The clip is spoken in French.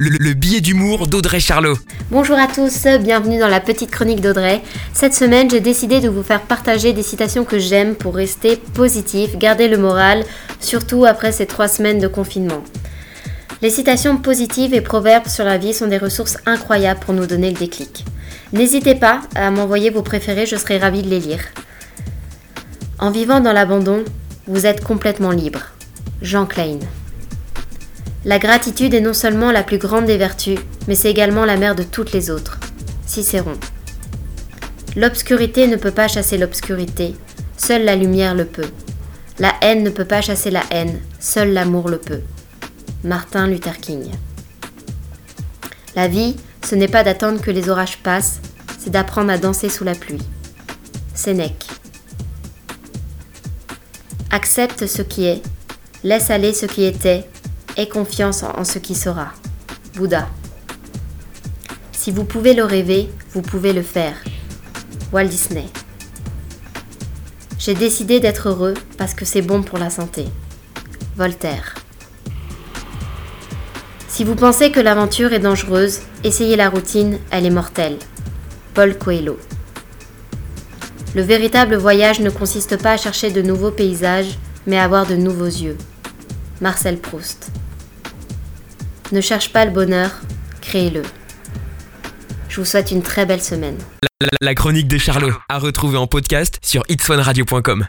le, le billet d'humour d'Audrey Charlot. Bonjour à tous, bienvenue dans la petite chronique d'Audrey. Cette semaine, j'ai décidé de vous faire partager des citations que j'aime pour rester positif, garder le moral, surtout après ces trois semaines de confinement. Les citations positives et proverbes sur la vie sont des ressources incroyables pour nous donner le déclic. N'hésitez pas à m'envoyer vos préférés, je serai ravie de les lire. En vivant dans l'abandon, vous êtes complètement libre. Jean Klein. La gratitude est non seulement la plus grande des vertus, mais c'est également la mère de toutes les autres. Cicéron. L'obscurité ne peut pas chasser l'obscurité, seule la lumière le peut. La haine ne peut pas chasser la haine, seul l'amour le peut. Martin Luther King. La vie, ce n'est pas d'attendre que les orages passent, c'est d'apprendre à danser sous la pluie. Sénèque. Accepte ce qui est, laisse aller ce qui était, Aie confiance en ce qui sera. Bouddha. Si vous pouvez le rêver, vous pouvez le faire. Walt Disney. J'ai décidé d'être heureux parce que c'est bon pour la santé. Voltaire. Si vous pensez que l'aventure est dangereuse, essayez la routine, elle est mortelle. Paul Coelho. Le véritable voyage ne consiste pas à chercher de nouveaux paysages, mais à avoir de nouveaux yeux. Marcel Proust. Ne cherche pas le bonheur, créez-le. Je vous souhaite une très belle semaine. La, chronique de Charlot, à retrouver en podcast sur itswanradio.com.